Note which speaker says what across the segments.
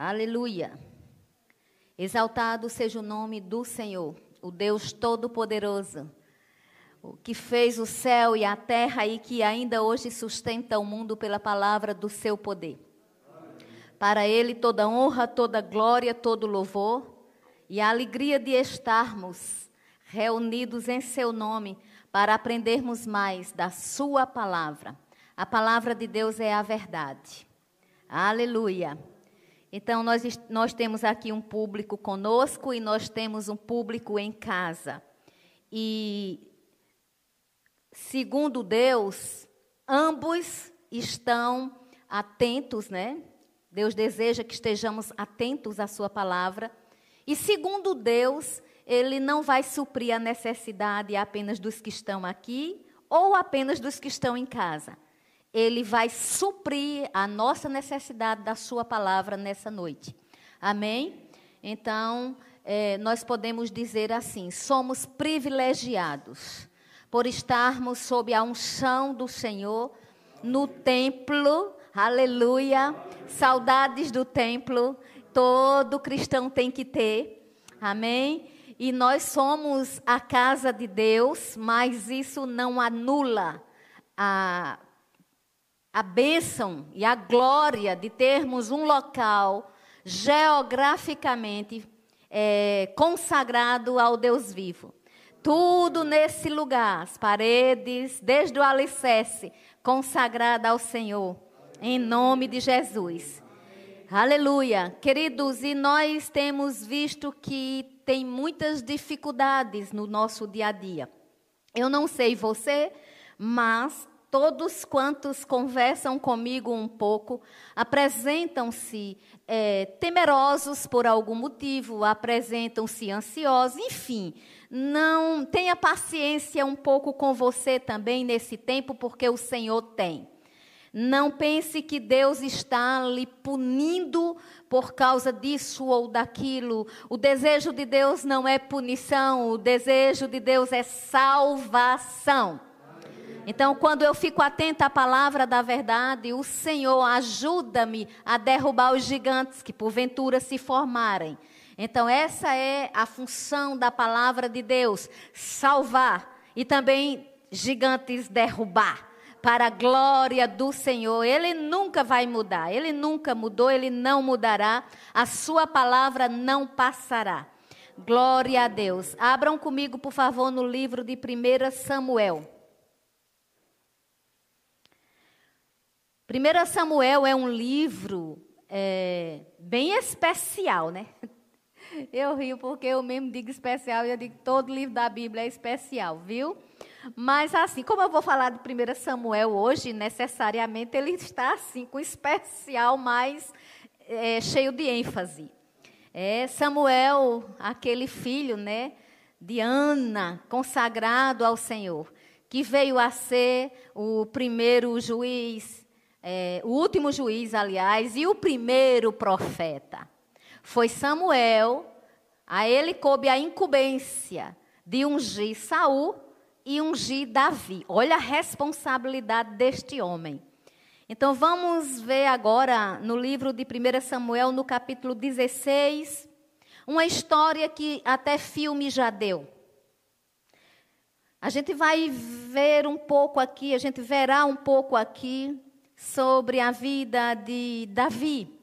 Speaker 1: Aleluia. Exaltado seja o nome do Senhor, o Deus Todo-Poderoso, o que fez o céu e a terra e que ainda hoje sustenta o mundo pela palavra do seu poder. Para Ele toda honra, toda glória, todo louvor e a alegria de estarmos reunidos em Seu nome para aprendermos mais da Sua palavra. A palavra de Deus é a verdade. Aleluia. Então, nós, nós temos aqui um público conosco e nós temos um público em casa. E, segundo Deus, ambos estão atentos, né? Deus deseja que estejamos atentos à Sua palavra. E, segundo Deus, Ele não vai suprir a necessidade apenas dos que estão aqui ou apenas dos que estão em casa ele vai suprir a nossa necessidade da Sua palavra nessa noite. Amém? Então, é, nós podemos dizer assim: somos privilegiados por estarmos sob a unção do Senhor no templo. Aleluia! Saudades do templo, todo cristão tem que ter. Amém? E nós somos a casa de Deus, mas isso não anula a a bênção e a glória de termos um local geograficamente é, consagrado ao Deus vivo. Tudo nesse lugar, as paredes, desde o alicerce, consagrada ao Senhor, em nome de Jesus. Aleluia. Queridos, e nós temos visto que tem muitas dificuldades no nosso dia a dia. Eu não sei você, mas todos quantos conversam comigo um pouco apresentam-se é, temerosos por algum motivo, apresentam-se ansiosos, enfim. Não tenha paciência um pouco com você também nesse tempo, porque o Senhor tem. Não pense que Deus está lhe punindo por causa disso ou daquilo. O desejo de Deus não é punição, o desejo de Deus é salvação. Então, quando eu fico atenta à palavra da verdade, o Senhor ajuda-me a derrubar os gigantes que porventura se formarem. Então, essa é a função da palavra de Deus: salvar e também gigantes derrubar. Para a glória do Senhor. Ele nunca vai mudar. Ele nunca mudou, ele não mudará. A sua palavra não passará. Glória a Deus. Abram comigo, por favor, no livro de 1 Samuel. 1 Samuel é um livro é, bem especial, né? Eu rio porque eu mesmo digo especial e eu digo todo livro da Bíblia é especial, viu? Mas assim, como eu vou falar de 1 Samuel hoje, necessariamente ele está assim, com especial, mais é, cheio de ênfase. É Samuel, aquele filho, né, de Ana, consagrado ao Senhor, que veio a ser o primeiro juiz é, o último juiz, aliás, e o primeiro profeta. Foi Samuel, a ele coube a incumbência de ungir Saul e ungir Davi. Olha a responsabilidade deste homem. Então vamos ver agora no livro de 1 Samuel, no capítulo 16, uma história que até filme já deu. A gente vai ver um pouco aqui, a gente verá um pouco aqui sobre a vida de Davi.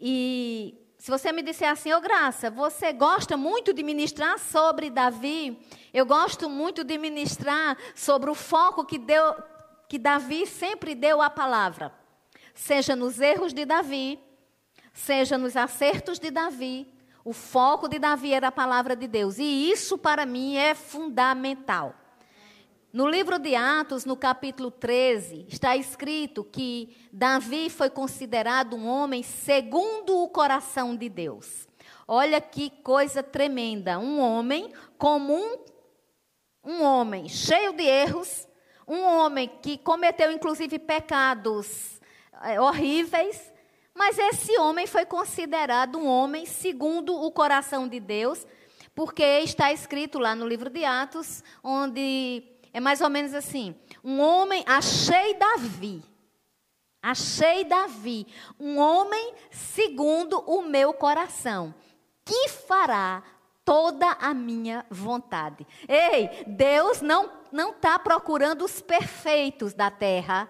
Speaker 1: E se você me disser assim, ô oh, Graça, você gosta muito de ministrar sobre Davi, eu gosto muito de ministrar sobre o foco que, deu, que Davi sempre deu à palavra. Seja nos erros de Davi, seja nos acertos de Davi, o foco de Davi era a palavra de Deus. E isso para mim é fundamental. No livro de Atos, no capítulo 13, está escrito que Davi foi considerado um homem segundo o coração de Deus. Olha que coisa tremenda. Um homem comum, um homem cheio de erros, um homem que cometeu inclusive pecados é, horríveis, mas esse homem foi considerado um homem segundo o coração de Deus, porque está escrito lá no livro de Atos, onde é mais ou menos assim: um homem, achei Davi. Achei Davi, um homem segundo o meu coração, que fará toda a minha vontade. Ei, Deus não não está procurando os perfeitos da terra.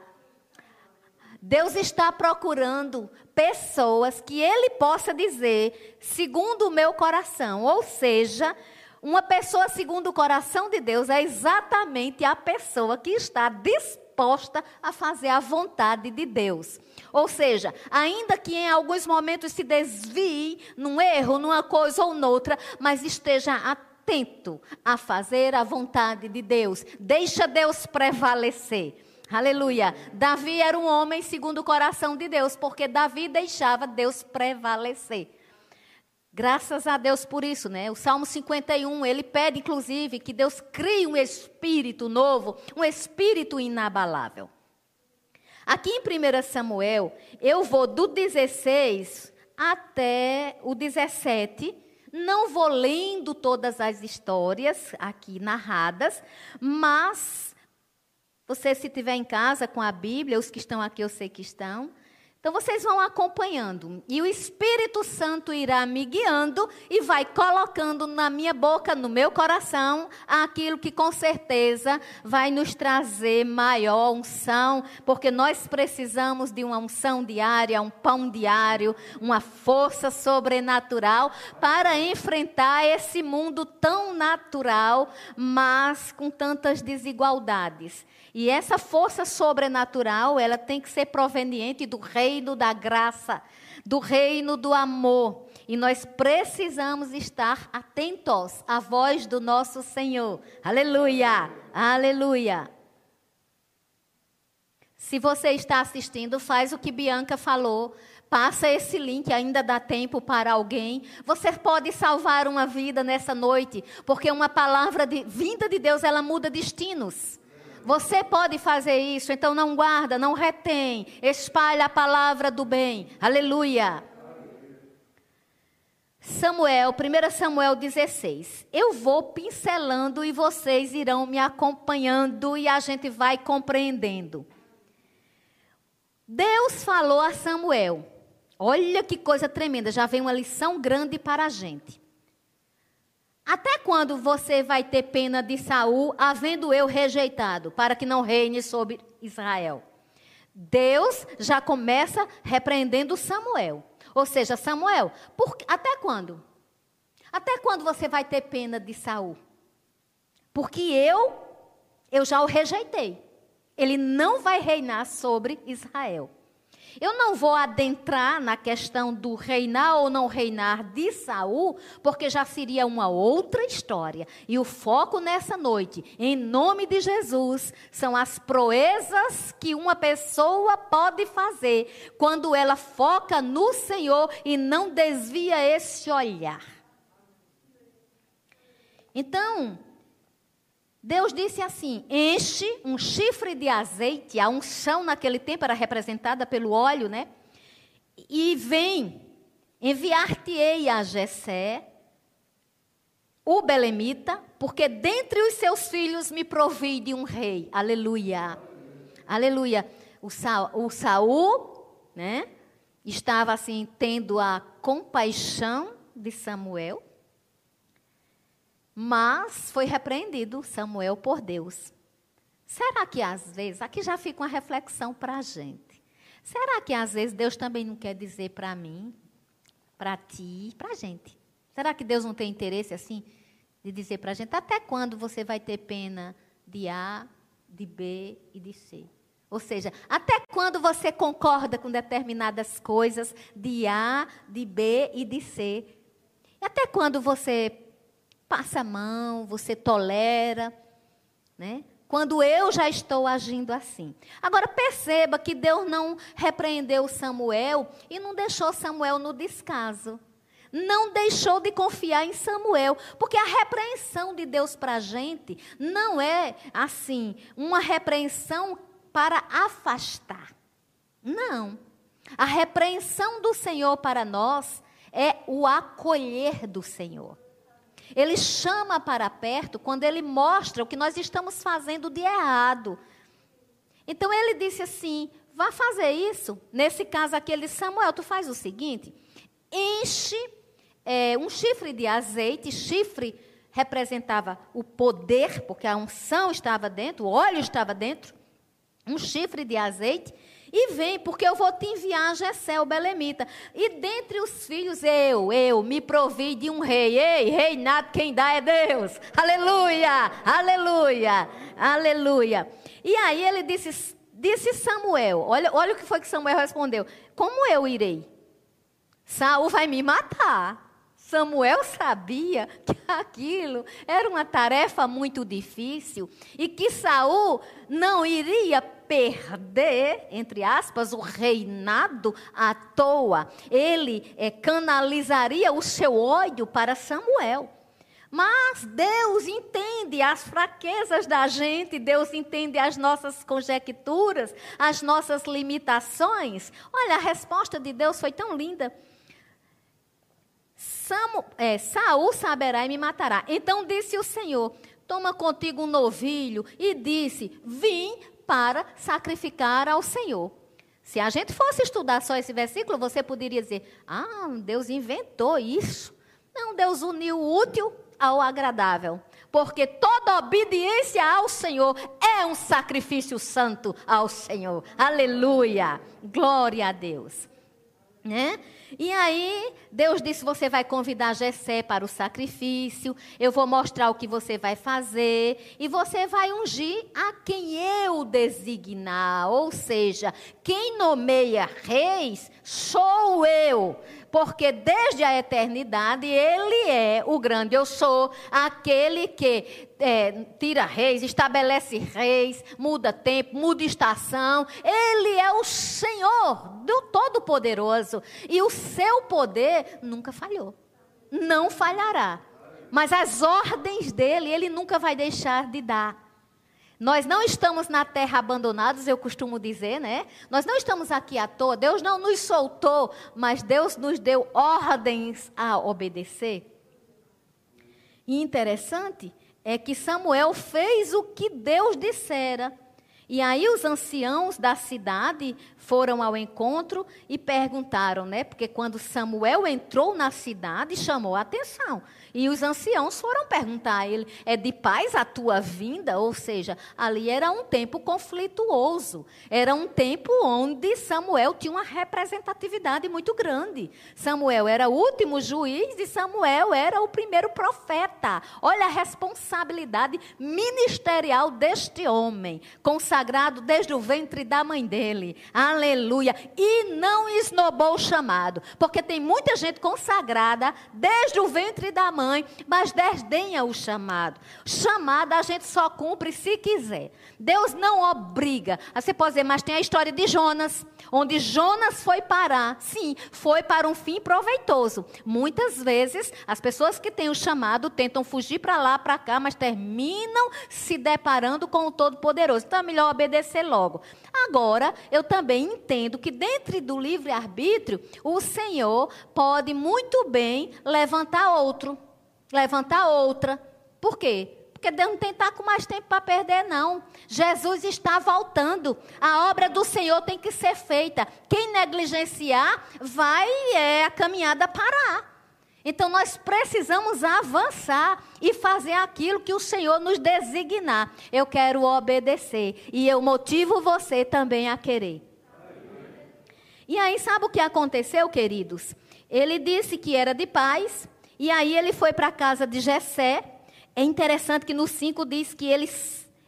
Speaker 1: Deus está procurando pessoas que Ele possa dizer, segundo o meu coração. Ou seja, uma pessoa segundo o coração de Deus é exatamente a pessoa que está disposta a fazer a vontade de Deus. Ou seja, ainda que em alguns momentos se desvie num erro, numa coisa ou noutra, mas esteja atento a fazer a vontade de Deus. Deixa Deus prevalecer. Aleluia. Davi era um homem segundo o coração de Deus, porque Davi deixava Deus prevalecer. Graças a Deus por isso, né? O Salmo 51, ele pede inclusive que Deus crie um espírito novo, um espírito inabalável. Aqui em 1 Samuel, eu vou do 16 até o 17, não vou lendo todas as histórias aqui narradas, mas você, se estiver em casa com a Bíblia, os que estão aqui eu sei que estão, então vocês vão acompanhando e o Espírito Santo irá me guiando e vai colocando na minha boca, no meu coração, aquilo que com certeza vai nos trazer maior unção, porque nós precisamos de uma unção diária, um pão diário, uma força sobrenatural para enfrentar esse mundo tão natural, mas com tantas desigualdades. E essa força sobrenatural, ela tem que ser proveniente do reino da graça, do reino do amor. E nós precisamos estar atentos à voz do nosso Senhor. Aleluia! Aleluia! Se você está assistindo, faz o que Bianca falou. Passa esse link, ainda dá tempo para alguém. Você pode salvar uma vida nessa noite, porque uma palavra de vinda de Deus, ela muda destinos. Você pode fazer isso, então não guarda, não retém, espalha a palavra do bem. Aleluia. Samuel, 1 Samuel 16. Eu vou pincelando e vocês irão me acompanhando e a gente vai compreendendo. Deus falou a Samuel. Olha que coisa tremenda, já vem uma lição grande para a gente. Até quando você vai ter pena de Saul, havendo eu rejeitado, para que não reine sobre Israel? Deus já começa repreendendo Samuel. Ou seja, Samuel, por, até quando? Até quando você vai ter pena de Saul? Porque eu, eu já o rejeitei. Ele não vai reinar sobre Israel. Eu não vou adentrar na questão do reinar ou não reinar de Saul, porque já seria uma outra história. E o foco nessa noite, em nome de Jesus, são as proezas que uma pessoa pode fazer quando ela foca no Senhor e não desvia esse olhar. Então, Deus disse assim: enche um chifre de azeite, a unção naquele tempo era representada pelo óleo, né? E vem, enviar-te-ei a Jessé, o belemita, porque dentre os seus filhos me provi de um rei. Aleluia. Aleluia. O, Sa o Saul, né? Estava assim tendo a compaixão de Samuel mas foi repreendido Samuel por Deus. Será que às vezes, aqui já fica uma reflexão para a gente. Será que às vezes Deus também não quer dizer para mim, para ti, para a gente? Será que Deus não tem interesse assim de dizer para a gente até quando você vai ter pena de A, de B e de C? Ou seja, até quando você concorda com determinadas coisas de A, de B e de C? Até quando você passa a mão, você tolera, né? Quando eu já estou agindo assim. Agora perceba que Deus não repreendeu Samuel e não deixou Samuel no descaso. Não deixou de confiar em Samuel, porque a repreensão de Deus para a gente não é assim, uma repreensão para afastar. Não. A repreensão do Senhor para nós é o acolher do Senhor. Ele chama para perto quando ele mostra o que nós estamos fazendo de errado. Então ele disse assim: vá fazer isso. Nesse caso aqui, ele disse: Samuel, tu faz o seguinte: enche é, um chifre de azeite, chifre representava o poder, porque a unção estava dentro, o óleo estava dentro, um chifre de azeite, e vem, porque eu vou te enviar Jessé, o Belemita. E dentre os filhos, eu, eu, me provi de um rei. Ei, reinado quem dá é Deus. Aleluia, aleluia, aleluia. E aí ele disse, disse Samuel, olha, olha o que foi que Samuel respondeu. Como eu irei? Saul vai me matar. Samuel sabia que aquilo era uma tarefa muito difícil e que Saul não iria perder, entre aspas, o reinado à toa. Ele é, canalizaria o seu ódio para Samuel. Mas Deus entende as fraquezas da gente, Deus entende as nossas conjecturas, as nossas limitações. Olha, a resposta de Deus foi tão linda. Samu, é, Saul saberá e me matará. Então disse o Senhor: Toma contigo um novilho. E disse: Vim para sacrificar ao Senhor. Se a gente fosse estudar só esse versículo, você poderia dizer: Ah, Deus inventou isso. Não, Deus uniu o útil ao agradável. Porque toda obediência ao Senhor é um sacrifício santo ao Senhor. Aleluia. Glória a Deus. Né? E aí, Deus disse: Você vai convidar Jessé para o sacrifício, eu vou mostrar o que você vai fazer, e você vai ungir a quem eu designar. Ou seja, quem nomeia reis sou eu porque desde a eternidade ele é o grande eu sou, aquele que é, tira reis, estabelece reis, muda tempo, muda estação. Ele é o Senhor do Todo-Poderoso e o seu poder nunca falhou, não falhará. Mas as ordens dele, ele nunca vai deixar de dar. Nós não estamos na terra abandonados, eu costumo dizer, né? Nós não estamos aqui à toa. Deus não nos soltou, mas Deus nos deu ordens a obedecer. E interessante é que Samuel fez o que Deus dissera. E aí os anciãos da cidade foram ao encontro e perguntaram, né? Porque quando Samuel entrou na cidade, chamou a atenção. E os anciãos foram perguntar a ele: é de paz a tua vinda? Ou seja, ali era um tempo conflituoso. Era um tempo onde Samuel tinha uma representatividade muito grande. Samuel era o último juiz e Samuel era o primeiro profeta. Olha a responsabilidade ministerial deste homem, consagrado desde o ventre da mãe dele. Aleluia. E não esnobou o chamado, porque tem muita gente consagrada desde o ventre da mãe mãe, mas desdenha o chamado. Chamado a gente só cumpre se quiser. Deus não obriga. Você pode dizer, mas tem a história de Jonas, onde Jonas foi parar. Sim, foi para um fim proveitoso. Muitas vezes, as pessoas que têm o chamado tentam fugir para lá, para cá, mas terminam se deparando com o Todo-Poderoso. Então é melhor obedecer logo. Agora, eu também entendo que dentro do livre-arbítrio, o Senhor pode muito bem levantar outro levantar outra. Por quê? Porque Deus não tem estar com mais tempo para perder, não. Jesus está voltando. A obra do Senhor tem que ser feita. Quem negligenciar, vai é, a caminhada parar. Então nós precisamos avançar e fazer aquilo que o Senhor nos designar. Eu quero obedecer e eu motivo você também a querer. E aí, sabe o que aconteceu, queridos? Ele disse que era de paz, e aí ele foi para a casa de Jessé. É interessante que no 5 diz que ele,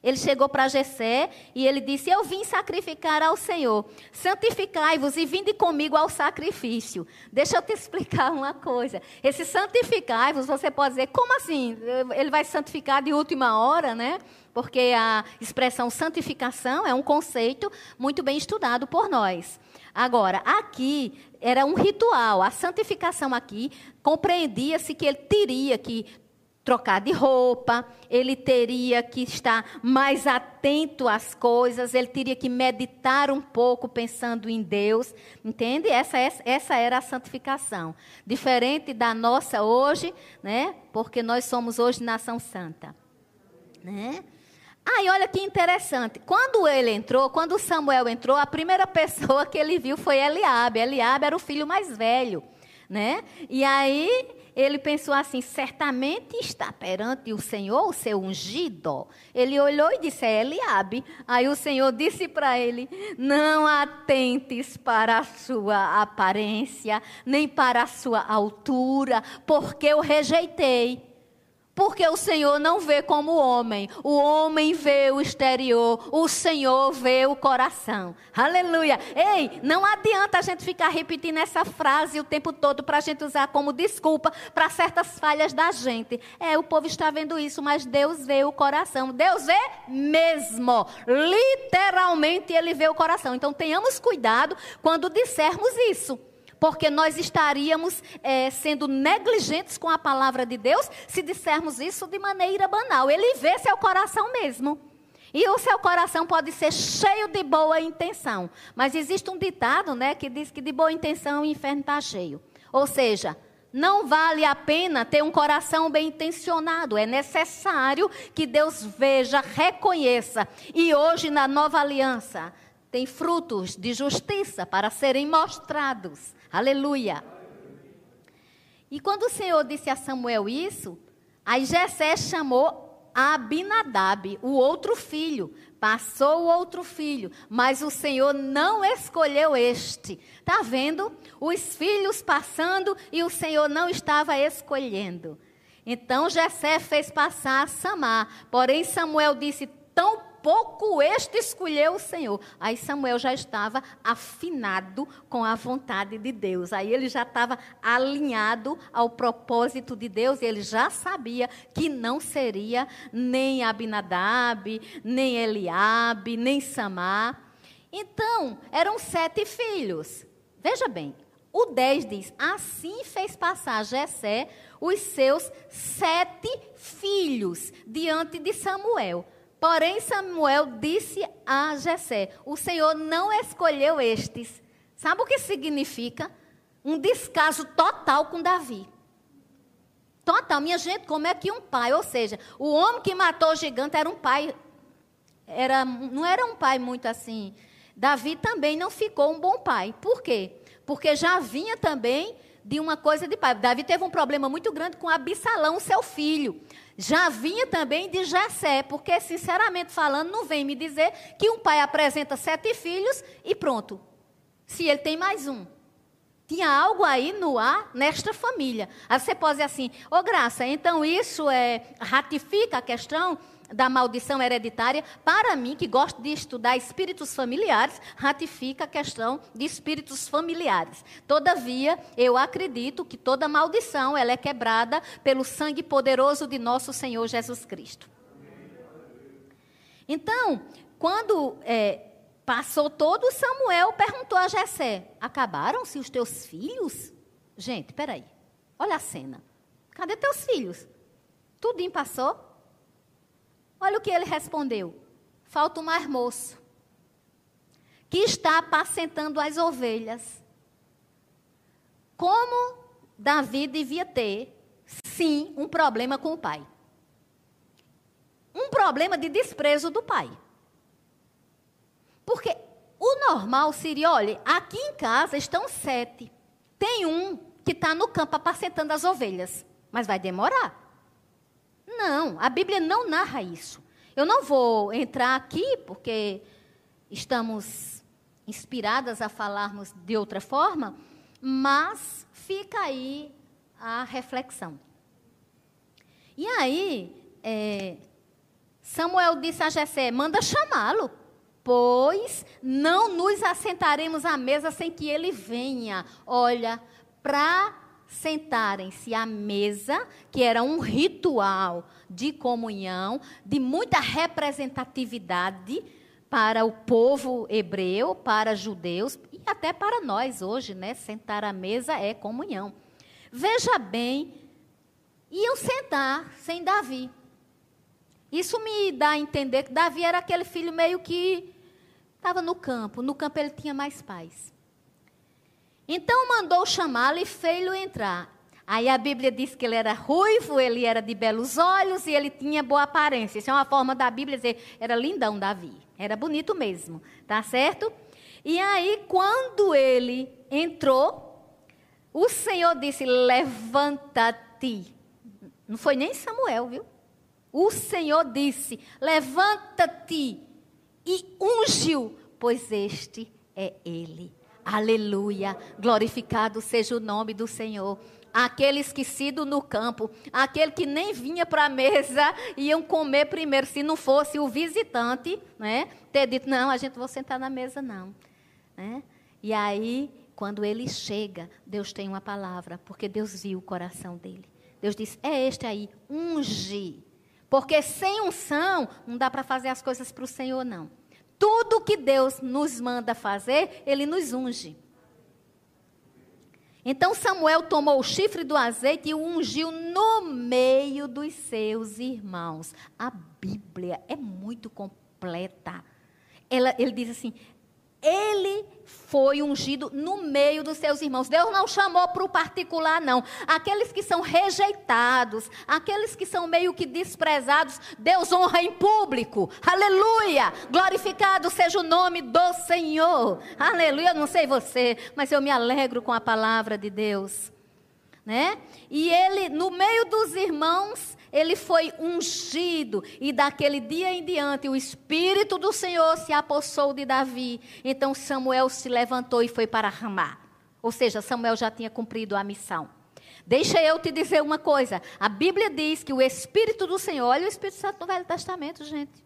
Speaker 1: ele chegou para Jessé e ele disse: Eu vim sacrificar ao Senhor. Santificai-vos e vinde comigo ao sacrifício. Deixa eu te explicar uma coisa. Esse santificai-vos, você pode dizer, como assim? Ele vai santificar de última hora, né? Porque a expressão santificação é um conceito muito bem estudado por nós. Agora, aqui era um ritual. A santificação aqui compreendia-se que ele teria que trocar de roupa, ele teria que estar mais atento às coisas, ele teria que meditar um pouco pensando em Deus, entende? Essa, essa era a santificação. Diferente da nossa hoje, né? Porque nós somos hoje nação santa, né? Aí, olha que interessante. Quando ele entrou, quando Samuel entrou, a primeira pessoa que ele viu foi Eliabe. Eliabe era o filho mais velho, né? E aí ele pensou assim: certamente está perante o Senhor o seu ungido. Ele olhou e disse: é Eliabe. Aí o Senhor disse para ele: Não atentes para a sua aparência, nem para a sua altura, porque eu rejeitei. Porque o Senhor não vê como o homem. O homem vê o exterior, o Senhor vê o coração. Aleluia. Ei, não adianta a gente ficar repetindo essa frase o tempo todo para a gente usar como desculpa para certas falhas da gente. É, o povo está vendo isso, mas Deus vê o coração. Deus vê mesmo. Literalmente ele vê o coração. Então tenhamos cuidado quando dissermos isso porque nós estaríamos é, sendo negligentes com a palavra de Deus se dissermos isso de maneira banal. Ele vê seu coração mesmo. E o seu coração pode ser cheio de boa intenção. Mas existe um ditado né, que diz que de boa intenção o inferno está cheio. Ou seja, não vale a pena ter um coração bem intencionado. É necessário que Deus veja, reconheça. E hoje, na nova aliança, tem frutos de justiça para serem mostrados. Aleluia. E quando o Senhor disse a Samuel isso, aí Jessé chamou Abinadab, o outro filho. Passou o outro filho, mas o Senhor não escolheu este. Está vendo? Os filhos passando e o Senhor não estava escolhendo. Então Jessé fez passar Samar. Porém Samuel disse: Tão pouco este escolheu o Senhor. Aí Samuel já estava afinado com a vontade de Deus. Aí ele já estava alinhado ao propósito de Deus. ele já sabia que não seria nem Abinadab, nem Eliabe, nem Samar. Então, eram sete filhos. Veja bem, o 10 diz: Assim fez passar Jessé os seus sete filhos diante de Samuel. Porém, Samuel disse a Jessé: O Senhor não escolheu estes. Sabe o que significa? Um descaso total com Davi. Total. Minha gente, como é que um pai, ou seja, o homem que matou o gigante era um pai, era, não era um pai muito assim. Davi também não ficou um bom pai. Por quê? Porque já vinha também de uma coisa de pai. Davi teve um problema muito grande com Absalão, seu filho já vinha também de Jessé, porque, sinceramente falando, não vem me dizer que um pai apresenta sete filhos e pronto. Se ele tem mais um. Tinha algo aí no ar nesta família. Aí você pode dizer assim, ô oh, Graça, então isso é, ratifica a questão da maldição hereditária, para mim, que gosto de estudar espíritos familiares, ratifica a questão de espíritos familiares. Todavia, eu acredito que toda maldição ela é quebrada pelo sangue poderoso de nosso Senhor Jesus Cristo. Então, quando é, passou todo, Samuel perguntou a Jessé: Acabaram-se os teus filhos? Gente, peraí. Olha a cena. Cadê teus filhos? Tudinho passou? Olha o que ele respondeu: falta um mais moço, que está apacentando as ovelhas. Como Davi devia ter, sim, um problema com o pai. Um problema de desprezo do pai. Porque o normal seria: olha, aqui em casa estão sete. Tem um que está no campo apacentando as ovelhas. Mas vai demorar. Não, a Bíblia não narra isso. Eu não vou entrar aqui porque estamos inspiradas a falarmos de outra forma, mas fica aí a reflexão. E aí, é, Samuel disse a Jessé: manda chamá-lo, pois não nos assentaremos à mesa sem que ele venha. Olha, para sentarem-se à mesa, que era um ritual de comunhão, de muita representatividade para o povo hebreu, para judeus e até para nós hoje, né? Sentar à mesa é comunhão. Veja bem, iam sentar sem Davi. Isso me dá a entender que Davi era aquele filho meio que estava no campo. No campo ele tinha mais paz. Então mandou chamá-lo e fez-lo entrar. Aí a Bíblia diz que ele era ruivo, ele era de belos olhos e ele tinha boa aparência. Isso é uma forma da Bíblia dizer, era lindão Davi. Era bonito mesmo, tá certo? E aí, quando ele entrou, o Senhor disse: Levanta-te. Não foi nem Samuel, viu? O Senhor disse: Levanta-te e ungiu, pois este é ele. Aleluia. Glorificado seja o nome do Senhor aqueles que sido no campo, aquele que nem vinha para a mesa, iam comer primeiro, se não fosse o visitante, né? Ter dito, não, a gente não vai sentar na mesa, não. Né? E aí, quando ele chega, Deus tem uma palavra, porque Deus viu o coração dele. Deus disse, é este aí, unge. Porque sem unção, não dá para fazer as coisas para o Senhor, não. Tudo que Deus nos manda fazer, Ele nos unge. Então Samuel tomou o chifre do azeite e o ungiu no meio dos seus irmãos. A Bíblia é muito completa. Ela, ele diz assim: ele foi ungido no meio dos seus irmãos. Deus não chamou para o particular, não. Aqueles que são rejeitados, aqueles que são meio que desprezados, Deus honra em público. Aleluia! Glorificado seja o nome do Senhor. Aleluia! Eu não sei você, mas eu me alegro com a palavra de Deus. Né? E ele, no meio dos irmãos, ele foi ungido e daquele dia em diante o Espírito do Senhor se apossou de Davi. Então Samuel se levantou e foi para Ramá. Ou seja, Samuel já tinha cumprido a missão. Deixa eu te dizer uma coisa. A Bíblia diz que o Espírito do Senhor, olha o Espírito Santo no Velho Testamento, gente.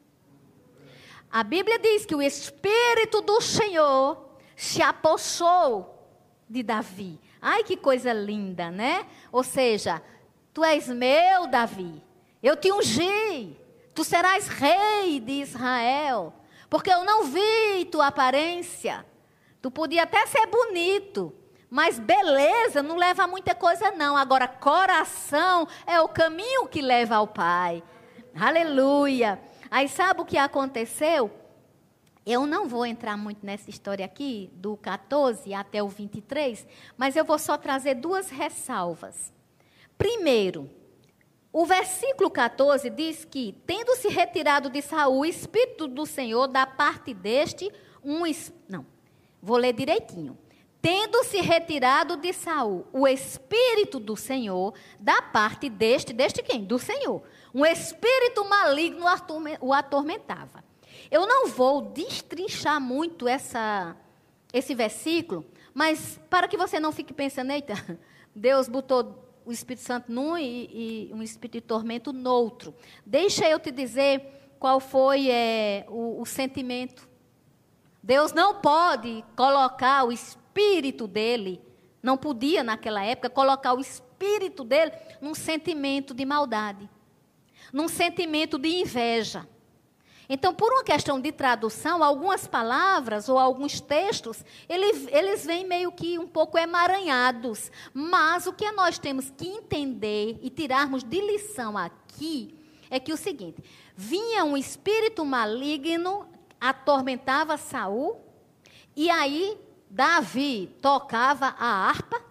Speaker 1: A Bíblia diz que o Espírito do Senhor se apossou de Davi. Ai, que coisa linda, né? Ou seja, Tu és meu, Davi. Eu te ungi. Tu serás rei de Israel. Porque eu não vi tua aparência. Tu podia até ser bonito, mas beleza não leva a muita coisa, não. Agora, coração é o caminho que leva ao Pai. Aleluia. Aí sabe o que aconteceu? Eu não vou entrar muito nessa história aqui, do 14 até o 23, mas eu vou só trazer duas ressalvas. Primeiro, o versículo 14 diz que, tendo se retirado de Saul o Espírito do Senhor da parte deste, um. Não, vou ler direitinho. Tendo se retirado de Saul o Espírito do Senhor da parte deste, deste quem? Do Senhor. Um espírito maligno o atormentava. Eu não vou destrinchar muito essa, esse versículo, mas para que você não fique pensando, eita, Deus botou o Espírito Santo num e, e um espírito de tormento no outro. Deixa eu te dizer qual foi é, o, o sentimento. Deus não pode colocar o espírito dele, não podia naquela época colocar o espírito dele num sentimento de maldade, num sentimento de inveja. Então, por uma questão de tradução, algumas palavras ou alguns textos, eles, eles vêm meio que um pouco emaranhados. Mas o que nós temos que entender e tirarmos de lição aqui é que o seguinte: vinha um espírito maligno, atormentava Saul, e aí Davi tocava a harpa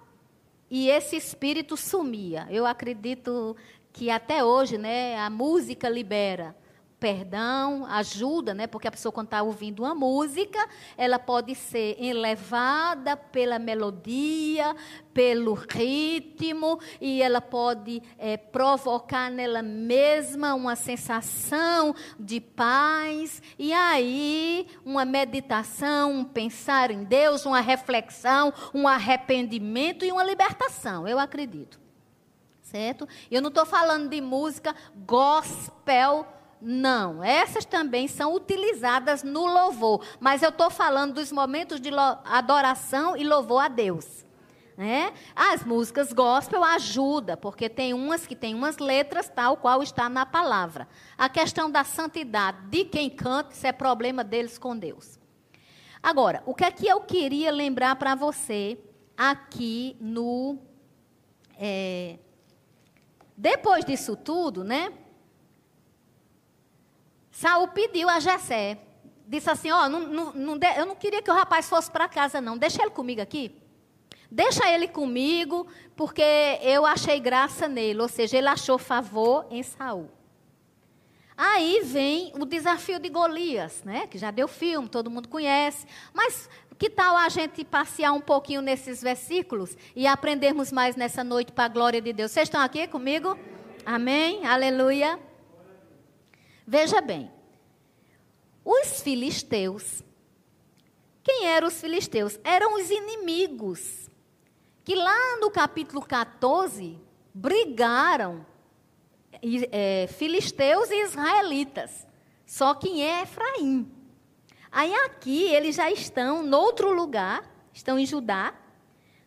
Speaker 1: e esse espírito sumia. Eu acredito que até hoje, né, a música libera perdão, ajuda, né? Porque a pessoa, quando está ouvindo uma música, ela pode ser elevada pela melodia, pelo ritmo, e ela pode é, provocar nela mesma uma sensação de paz, e aí uma meditação, um pensar em Deus, uma reflexão, um arrependimento e uma libertação, eu acredito. Certo? Eu não estou falando de música gospel não, essas também são utilizadas no louvor, mas eu estou falando dos momentos de adoração e louvor a Deus. Né? As músicas gospel ajudam, porque tem umas que tem umas letras tal qual está na palavra. A questão da santidade de quem canta, isso é problema deles com Deus. Agora, o que é que eu queria lembrar para você aqui no. É, depois disso tudo, né? Saul pediu a Jessé. Disse assim: Ó, oh, não, não, eu não queria que o rapaz fosse para casa, não. Deixa ele comigo aqui. Deixa ele comigo, porque eu achei graça nele, ou seja, ele achou favor em Saul. Aí vem o desafio de Golias, né? Que já deu filme, todo mundo conhece. Mas que tal a gente passear um pouquinho nesses versículos e aprendermos mais nessa noite para a glória de Deus? Vocês estão aqui comigo? Amém? Aleluia. Veja bem. Os filisteus. Quem eram os filisteus? Eram os inimigos que lá no capítulo 14 brigaram é, filisteus e israelitas. Só quem é Efraim. Aí aqui eles já estão noutro lugar, estão em Judá,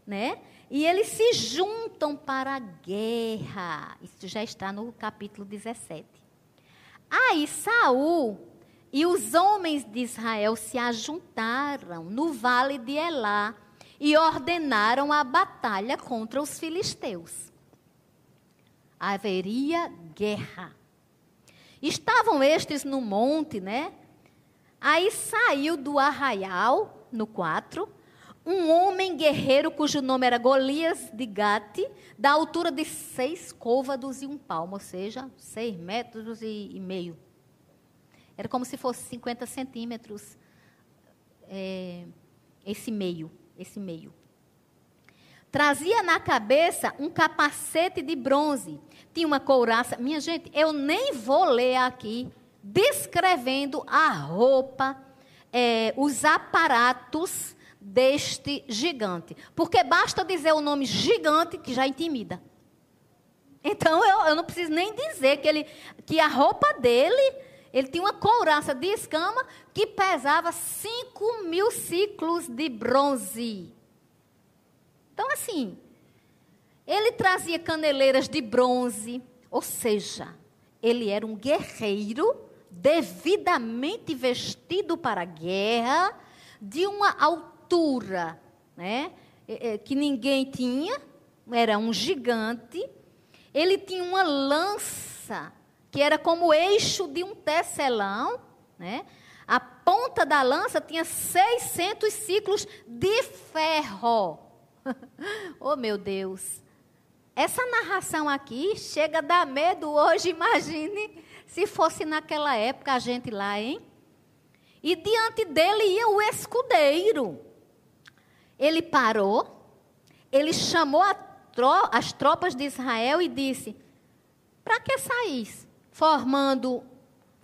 Speaker 1: né? E eles se juntam para a guerra. Isso já está no capítulo 17. Aí Saul e os homens de Israel se ajuntaram no vale de Elá e ordenaram a batalha contra os filisteus. Haveria guerra. Estavam estes no monte, né? Aí saiu do arraial, no 4, um homem guerreiro cujo nome era Golias de Gate, da altura de seis côvados e um palmo, ou seja, seis metros e, e meio. Era como se fosse 50 centímetros é, esse meio, esse meio. Trazia na cabeça um capacete de bronze, tinha uma couraça. Minha gente, eu nem vou ler aqui descrevendo a roupa, é, os aparatos deste gigante. Porque basta dizer o nome gigante que já intimida. Então eu, eu não preciso nem dizer que, ele, que a roupa dele, ele tinha uma couraça de escama que pesava 5 mil ciclos de bronze. Então, assim, ele trazia caneleiras de bronze, ou seja, ele era um guerreiro devidamente vestido para a guerra, de uma altura né, é, é, que ninguém tinha, era um gigante. Ele tinha uma lança, que era como o eixo de um tecelão. Né? A ponta da lança tinha 600 ciclos de ferro. oh, meu Deus! Essa narração aqui chega a dar medo hoje, imagine se fosse naquela época a gente lá, hein? E diante dele ia o escudeiro. Ele parou, ele chamou tro as tropas de Israel e disse: Para que saís formando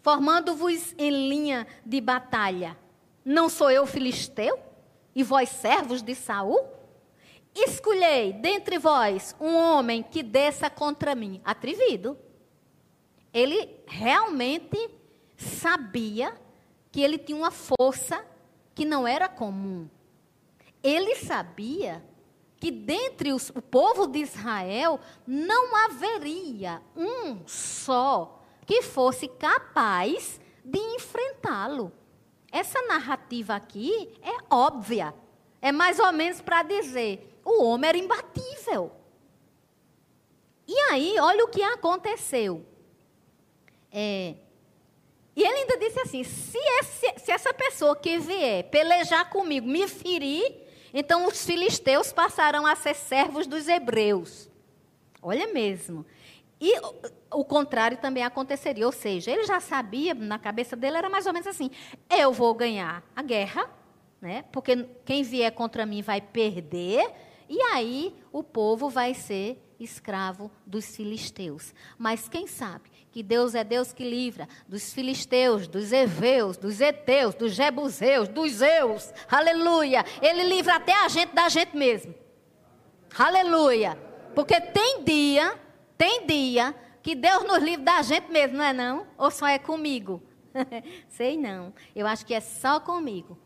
Speaker 1: formando-vos em linha de batalha? Não sou eu filisteu e vós servos de Saul? Escolhei dentre vós um homem que desça contra mim, atrevido ele realmente sabia que ele tinha uma força que não era comum. Ele sabia que dentre os, o povo de Israel não haveria um só que fosse capaz de enfrentá-lo. Essa narrativa aqui é óbvia. É mais ou menos para dizer: o homem era imbatível. E aí, olha o que aconteceu. É, e ele ainda disse assim: se, esse, se essa pessoa que vier pelejar comigo me ferir, então os filisteus passarão a ser servos dos hebreus. Olha mesmo. E o, contrário também aconteceria, ou seja, ele já sabia, na cabeça dele era mais ou menos assim: eu vou ganhar a guerra, né? Porque quem vier contra mim vai perder, e aí o povo vai ser escravo dos filisteus. Mas quem sabe que Deus é Deus que livra dos filisteus, dos heveus, dos heteus, dos jebuseus, dos zeus. Aleluia. Ele livra até a gente da gente mesmo. Aleluia. Porque tem dia, tem dia que Deus nos livra da gente mesmo, não é não? Ou só é comigo? Sei não. Eu acho que é só comigo.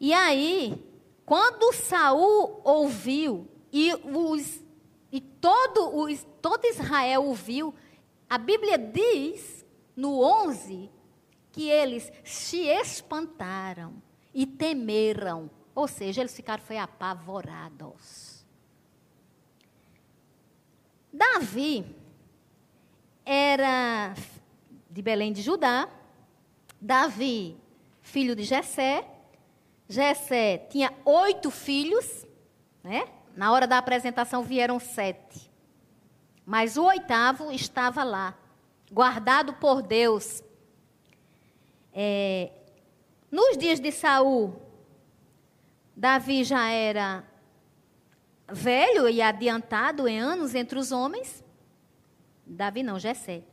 Speaker 1: E aí, quando Saul ouviu e, os, e todo, os, todo Israel ouviu. A Bíblia diz, no 11, que eles se espantaram e temeram. Ou seja, eles ficaram foi apavorados. Davi era de Belém de Judá. Davi, filho de Jessé. Jessé tinha oito filhos, né? Na hora da apresentação vieram sete. Mas o oitavo estava lá, guardado por Deus. É, nos dias de Saul, Davi já era velho e adiantado em anos entre os homens. Davi não, Jessé.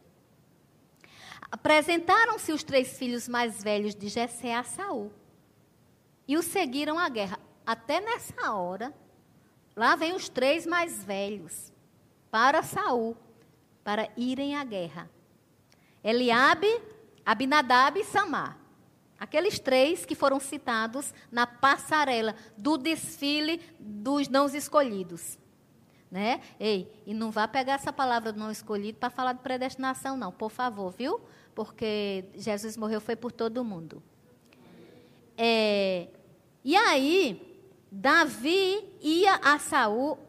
Speaker 1: Apresentaram-se os três filhos mais velhos de Jessé a Saul. E o seguiram à guerra. Até nessa hora, lá vem os três mais velhos para Saul, para irem à guerra. Eliabe, Abinadab e Samar. Aqueles três que foram citados na passarela do desfile dos não escolhidos. Né? Ei, e não vá pegar essa palavra não escolhido para falar de predestinação, não, por favor, viu? Porque Jesus morreu foi por todo mundo. É, e aí, Davi ia a Saul.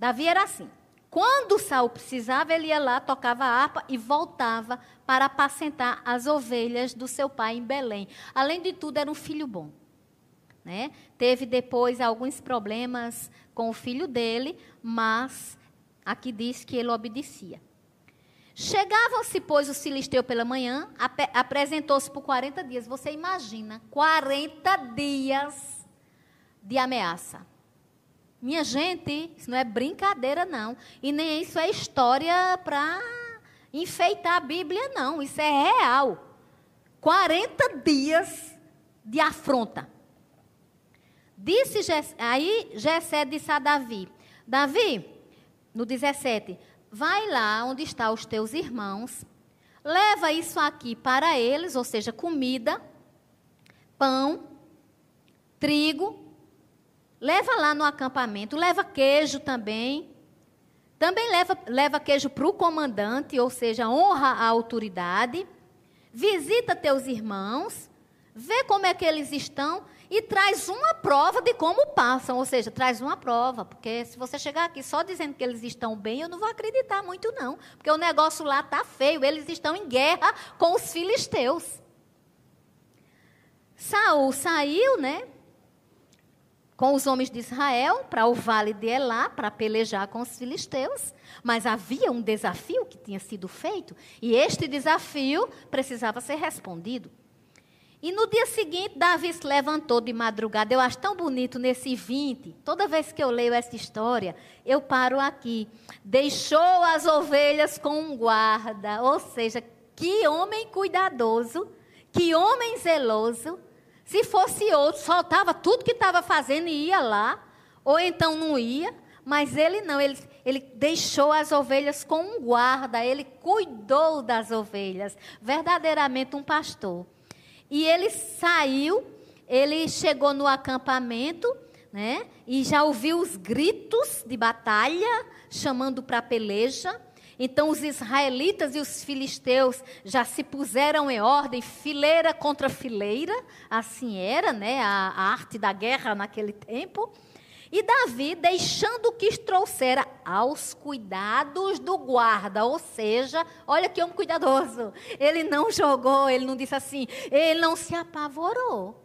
Speaker 1: Davi era assim. Quando Saul precisava, ele ia lá, tocava a harpa e voltava para apacentar as ovelhas do seu pai em Belém. Além de tudo, era um filho bom. Né? Teve depois alguns problemas com o filho dele, mas aqui diz que ele obedecia. Chegavam-se, pois, o filisteu pela manhã, ap apresentou-se por 40 dias. Você imagina, 40 dias de ameaça. Minha gente, isso não é brincadeira, não. E nem isso é história para enfeitar a Bíblia, não. Isso é real. 40 dias de afronta. Disse aí Jessé disse a Davi: Davi, no 17, vai lá onde estão os teus irmãos, leva isso aqui para eles, ou seja, comida, pão, trigo Leva lá no acampamento, leva queijo também. Também leva, leva queijo para o comandante, ou seja, honra a autoridade. Visita teus irmãos, vê como é que eles estão e traz uma prova de como passam, ou seja, traz uma prova, porque se você chegar aqui só dizendo que eles estão bem, eu não vou acreditar muito não, porque o negócio lá tá feio, eles estão em guerra com os filisteus. Saul saiu, né? Com os homens de Israel para o vale de Elá, para pelejar com os filisteus. Mas havia um desafio que tinha sido feito, e este desafio precisava ser respondido. E no dia seguinte, Davi se levantou de madrugada. Eu acho tão bonito nesse 20. Toda vez que eu leio essa história, eu paro aqui. Deixou as ovelhas com um guarda. Ou seja, que homem cuidadoso, que homem zeloso se fosse outro, soltava tudo que estava fazendo e ia lá, ou então não ia, mas ele não, ele, ele deixou as ovelhas com um guarda, ele cuidou das ovelhas, verdadeiramente um pastor. E ele saiu, ele chegou no acampamento, né? E já ouviu os gritos de batalha, chamando para peleja. Então os israelitas e os filisteus já se puseram em ordem, fileira contra fileira, assim era, né, a, a arte da guerra naquele tempo. E Davi, deixando que trouxera aos cuidados do guarda, ou seja, olha que homem cuidadoso. Ele não jogou, ele não disse assim, ele não se apavorou.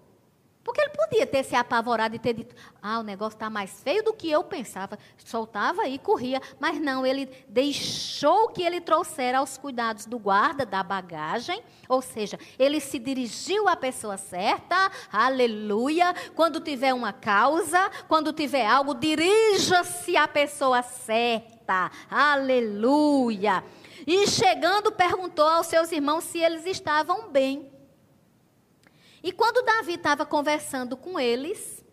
Speaker 1: Porque ele podia ter se apavorado e ter dito: ah, o negócio está mais feio do que eu pensava. Soltava e corria. Mas não, ele deixou que ele trouxera aos cuidados do guarda da bagagem. Ou seja, ele se dirigiu à pessoa certa. Aleluia. Quando tiver uma causa, quando tiver algo, dirija-se à pessoa certa. Aleluia. E chegando, perguntou aos seus irmãos se eles estavam bem. E quando Davi estava conversando com eles,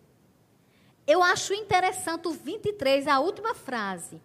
Speaker 1: eu acho interessante o 23, a última frase.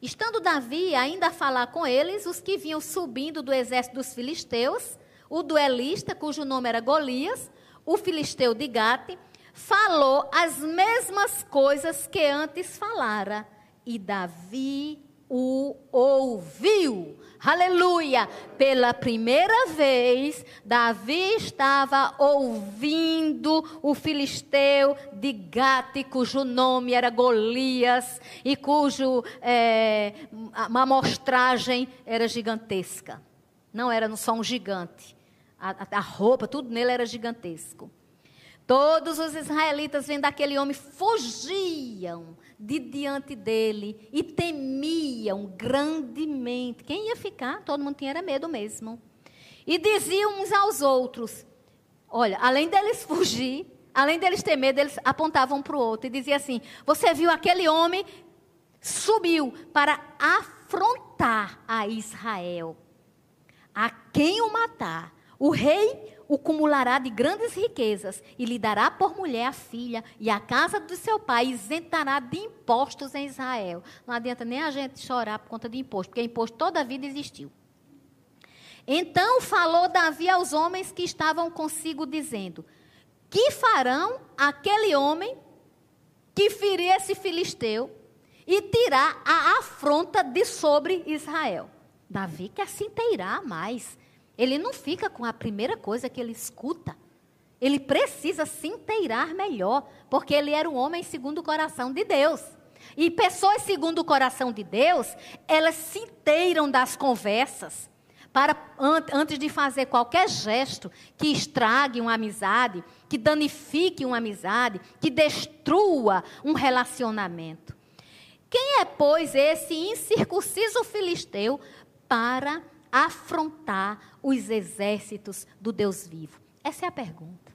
Speaker 1: Estando Davi ainda a falar com eles, os que vinham subindo do exército dos filisteus, o duelista, cujo nome era Golias, o filisteu de Gate, falou as mesmas coisas que antes falara. E Davi o ouviu. Aleluia! Pela primeira vez, Davi estava ouvindo o filisteu de Gate, cujo nome era Golias e cujo é, a amostragem era gigantesca. Não era só um gigante. A, a roupa, tudo nele era gigantesco. Todos os israelitas, vendo aquele homem, fugiam de diante dele e temiam grandemente. Quem ia ficar? Todo mundo tinha medo mesmo. E diziam uns aos outros: Olha, além deles fugir, além deles ter medo, eles apontavam para o outro e diziam assim: Você viu aquele homem? Subiu para afrontar a Israel. A quem o matar, o rei o cumulará de grandes riquezas e lhe dará por mulher a filha e a casa do seu pai isentará de impostos em Israel. Não adianta nem a gente chorar por conta de imposto, porque imposto toda a vida existiu. Então falou Davi aos homens que estavam consigo, dizendo: Que farão aquele homem que ferir esse filisteu e tirar a afronta de sobre Israel? Davi quer se inteirar mais. Ele não fica com a primeira coisa que ele escuta. Ele precisa se inteirar melhor, porque ele era um homem segundo o coração de Deus. E pessoas segundo o coração de Deus, elas se inteiram das conversas para antes de fazer qualquer gesto que estrague uma amizade, que danifique uma amizade, que destrua um relacionamento. Quem é, pois, esse incircunciso filisteu para afrontar os exércitos do Deus vivo? Essa é a pergunta.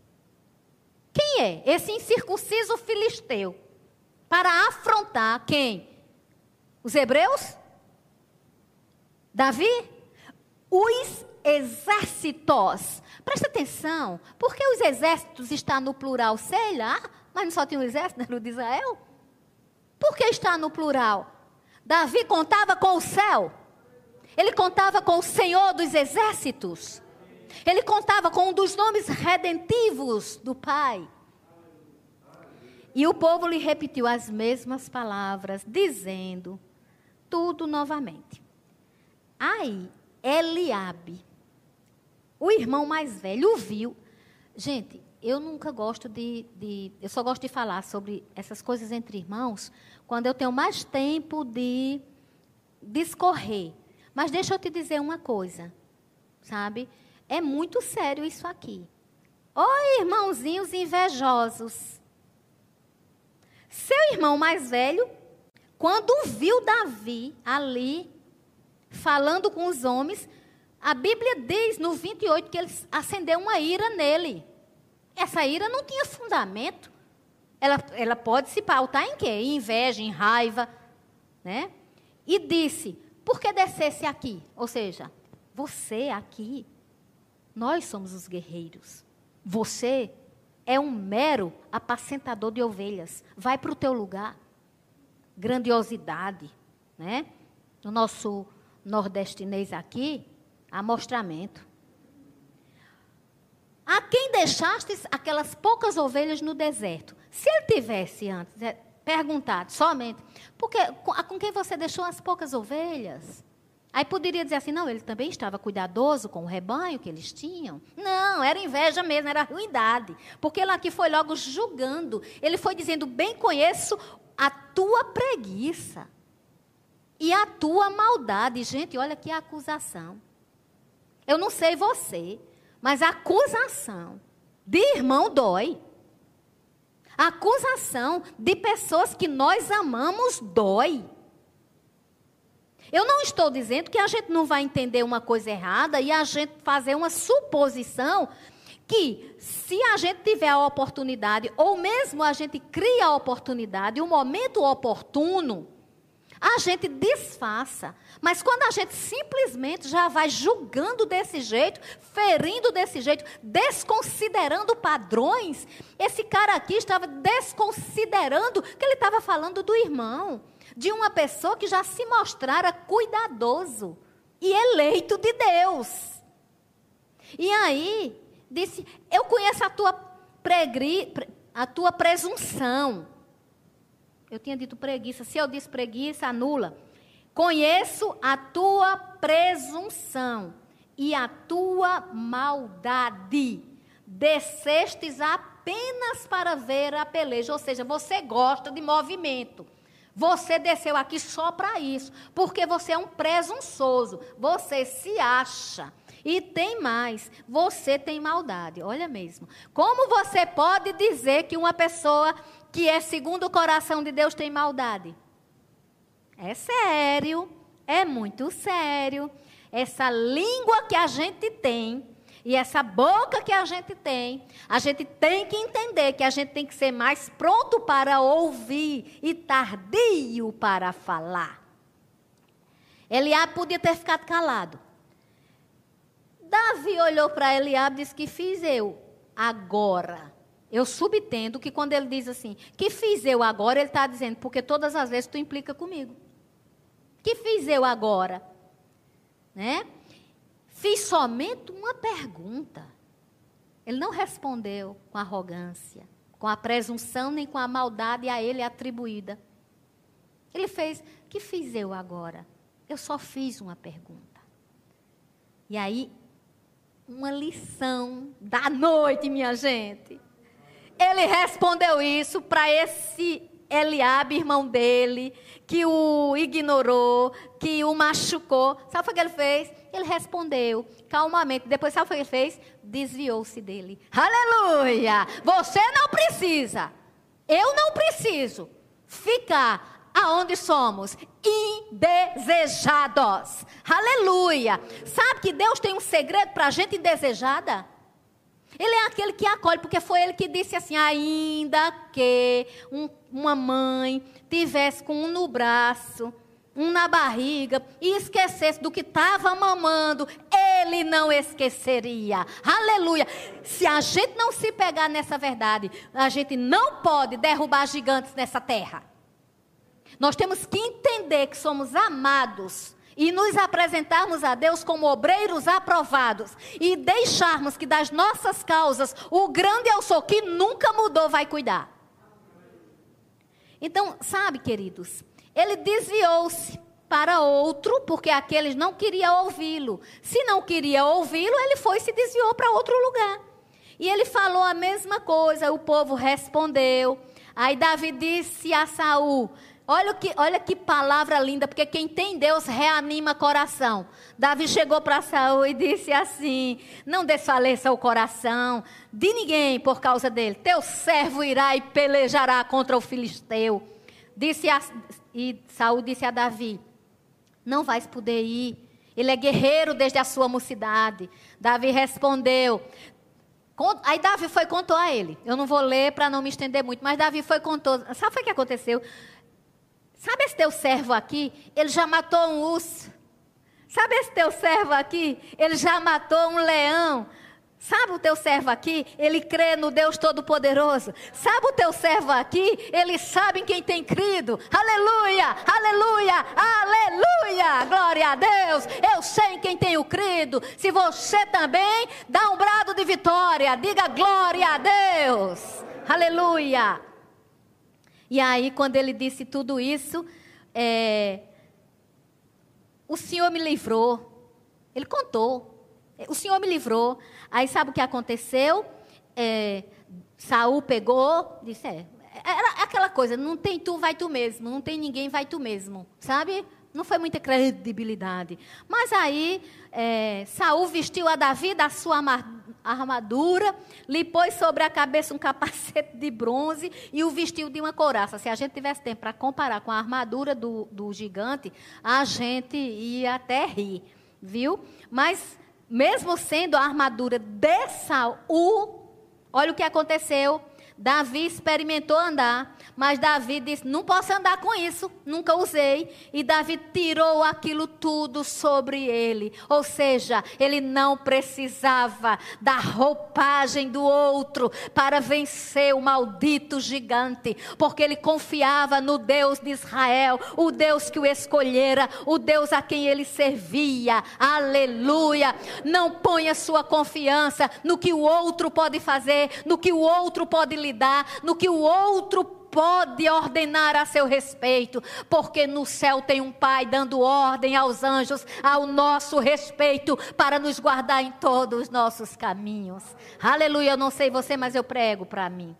Speaker 1: Quem é esse incircunciso filisteu para afrontar quem? Os hebreus? Davi? Os exércitos. Presta atenção, porque os exércitos está no plural, sei lá, mas não só tinha um exército no de Israel? Por que está no plural? Davi contava com o céu. Ele contava com o Senhor dos exércitos. Ele contava com um dos nomes redentivos do Pai. E o povo lhe repetiu as mesmas palavras, dizendo tudo novamente. Aí, Eliabe, o irmão mais velho, viu. Gente, eu nunca gosto de, de, Eu só gosto de falar sobre essas coisas entre irmãos quando eu tenho mais tempo de discorrer. Mas deixa eu te dizer uma coisa, sabe? É muito sério isso aqui. Oi, irmãozinhos invejosos. Seu irmão mais velho, quando viu Davi ali, falando com os homens, a Bíblia diz no 28 que ele acendeu uma ira nele. Essa ira não tinha fundamento. Ela, ela pode se pautar em quê? Em inveja, em raiva. Né? E disse: por que descesse aqui? Ou seja, você aqui, nós somos os guerreiros. Você é um mero apacentador de ovelhas. Vai para o teu lugar. Grandiosidade, né? No nosso nordestinês aqui, amostramento. A quem deixastes aquelas poucas ovelhas no deserto? Se ele tivesse antes perguntado somente, porque com quem você deixou as poucas ovelhas? Aí poderia dizer assim, não, ele também estava cuidadoso com o rebanho que eles tinham. Não, era inveja mesmo, era ruindade. Porque ele aqui foi logo julgando. Ele foi dizendo, bem conheço a tua preguiça e a tua maldade. Gente, olha que acusação. Eu não sei você, mas a acusação de irmão dói. A acusação de pessoas que nós amamos dói. Eu não estou dizendo que a gente não vai entender uma coisa errada e a gente fazer uma suposição que se a gente tiver a oportunidade, ou mesmo a gente cria a oportunidade, o momento oportuno, a gente disfarça. Mas quando a gente simplesmente já vai julgando desse jeito, ferindo desse jeito, desconsiderando padrões, esse cara aqui estava desconsiderando que ele estava falando do irmão, de uma pessoa que já se mostrara cuidadoso e eleito de Deus. E aí, disse: Eu conheço a tua, pregri, a tua presunção. Eu tinha dito preguiça. Se eu disse preguiça, anula. Conheço a tua presunção e a tua maldade. Descestes apenas para ver a peleja. Ou seja, você gosta de movimento. Você desceu aqui só para isso, porque você é um presunçoso. Você se acha. E tem mais, você tem maldade, olha mesmo. Como você pode dizer que uma pessoa que é segundo o coração de Deus tem maldade? É sério, é muito sério. Essa língua que a gente tem e essa boca que a gente tem, a gente tem que entender que a gente tem que ser mais pronto para ouvir e tardio para falar. Eliabe podia ter ficado calado. Davi olhou para Eliabe e disse: Que fiz eu agora? Eu subtendo que quando ele diz assim, que fiz eu agora, ele está dizendo, porque todas as vezes tu implica comigo. Que fiz eu agora? Né? Fiz somente uma pergunta. Ele não respondeu com arrogância, com a presunção nem com a maldade a ele atribuída. Ele fez: Que fiz eu agora? Eu só fiz uma pergunta. E aí, uma lição da noite, minha gente. Ele respondeu isso para esse Eliabe, irmão dele, que o ignorou, que o machucou. Sabe o que ele fez? Ele respondeu calmamente. Depois, sabe o que ele fez? Desviou-se dele. Aleluia! Você não precisa, eu não preciso ficar aonde somos indesejados. Aleluia! Sabe que Deus tem um segredo para a gente indesejada? Ele é aquele que acolhe, porque foi ele que disse assim: ainda que um, uma mãe tivesse com um no braço, um na barriga, e esquecesse do que estava mamando, ele não esqueceria. Aleluia! Se a gente não se pegar nessa verdade, a gente não pode derrubar gigantes nessa terra. Nós temos que entender que somos amados e nos apresentarmos a Deus como obreiros aprovados e deixarmos que das nossas causas o grande eu sou que nunca mudou vai cuidar. Então, sabe, queridos, ele desviou-se para outro, porque aqueles não queriam ouvi-lo. Se não queria ouvi-lo, ele foi e se desviou para outro lugar. E ele falou a mesma coisa, o povo respondeu. Aí Davi disse a Saul: Olha que, olha que palavra linda, porque quem tem Deus reanima coração. Davi chegou para Saul e disse assim: Não desfaleça o coração de ninguém por causa dele. Teu servo irá e pelejará contra o filisteu. Disse a, e Saul disse a Davi: Não vais poder ir. Ele é guerreiro desde a sua mocidade. Davi respondeu: Aí Davi foi e contou a ele. Eu não vou ler para não me estender muito, mas Davi foi contou. Sabe o que aconteceu? Sabe esse teu servo aqui? Ele já matou um urso. Sabe esse teu servo aqui? Ele já matou um leão. Sabe o teu servo aqui? Ele crê no Deus Todo-Poderoso. Sabe o teu servo aqui? Ele sabe em quem tem crido. Aleluia, aleluia, aleluia. Glória a Deus. Eu sei em quem tenho crido. Se você também, dá um brado de vitória. Diga glória a Deus. Aleluia. E aí, quando ele disse tudo isso, é, o Senhor me livrou. Ele contou. O Senhor me livrou. Aí sabe o que aconteceu? É, Saul pegou, disse, é, era aquela coisa, não tem tu, vai tu mesmo, não tem ninguém, vai tu mesmo, sabe? Não foi muita credibilidade. Mas aí, é, Saul vestiu a Davi da sua armadura, lhe pôs sobre a cabeça um capacete de bronze e o vestiu de uma couraça. Se a gente tivesse tempo para comparar com a armadura do, do gigante, a gente ia até rir, viu? Mas, mesmo sendo a armadura de Saul, olha o que aconteceu. Davi experimentou andar, mas Davi disse: Não posso andar com isso, nunca usei. E Davi tirou aquilo tudo sobre ele. Ou seja, ele não precisava da roupagem do outro para vencer o maldito gigante, porque ele confiava no Deus de Israel, o Deus que o escolhera, o Deus a quem ele servia. Aleluia! Não ponha sua confiança no que o outro pode fazer, no que o outro pode lidar, no que o outro pode ordenar a seu respeito, porque no céu tem um Pai dando ordem aos anjos ao nosso respeito para nos guardar em todos os nossos caminhos. Aleluia, eu não sei você, mas eu prego para mim.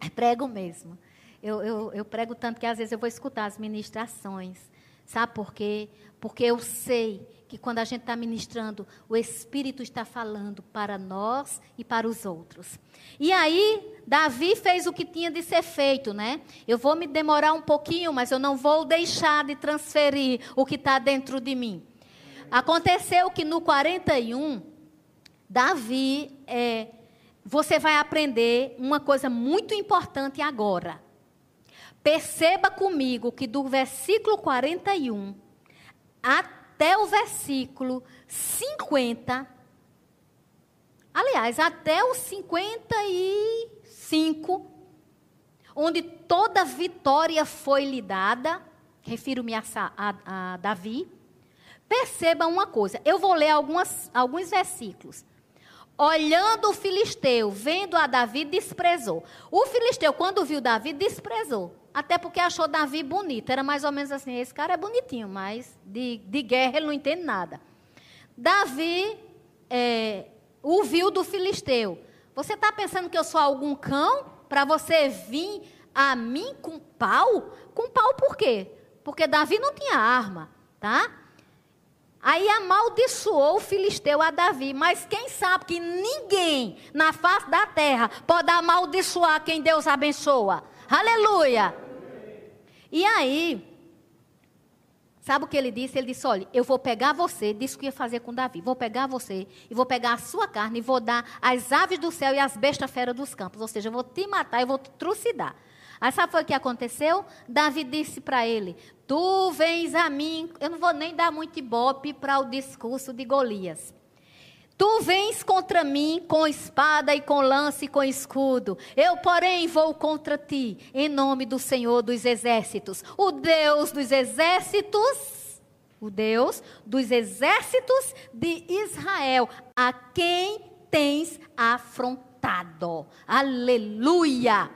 Speaker 1: É prego mesmo. Eu, eu, eu prego tanto que às vezes eu vou escutar as ministrações Sabe por quê? Porque eu sei que quando a gente está ministrando, o Espírito está falando para nós e para os outros. E aí, Davi fez o que tinha de ser feito, né? Eu vou me demorar um pouquinho, mas eu não vou deixar de transferir o que está dentro de mim. Aconteceu que no 41, Davi, é, você vai aprender uma coisa muito importante agora. Perceba comigo que do versículo 41 até o versículo 50, aliás, até o 55, onde toda vitória foi lhe dada, refiro-me a, a, a Davi, Perceba uma coisa, eu vou ler algumas, alguns versículos. Olhando o filisteu, vendo a Davi, desprezou. O filisteu, quando viu Davi, desprezou. Até porque achou Davi bonito. Era mais ou menos assim: esse cara é bonitinho, mas de, de guerra ele não entende nada. Davi é, do filisteu. Você está pensando que eu sou algum cão para você vir a mim com pau? Com pau por quê? Porque Davi não tinha arma, tá? Aí amaldiçoou o filisteu a Davi. Mas quem sabe que ninguém na face da terra pode amaldiçoar quem Deus abençoa? Aleluia! E aí, sabe o que ele disse? Ele disse: Olha, eu vou pegar você, disse o que ia fazer com Davi. Vou pegar você e vou pegar a sua carne e vou dar às aves do céu e às bestas feras dos campos. Ou seja, eu vou te matar e vou te trucidar. Aí sabe foi o que aconteceu? Davi disse para ele: Tu vens a mim, eu não vou nem dar muito ibope para o discurso de Golias. Tu vens contra mim com espada e com lance e com escudo. Eu, porém, vou contra ti, em nome do Senhor dos exércitos, o Deus dos exércitos, o Deus dos exércitos de Israel, a quem tens afrontado. Aleluia!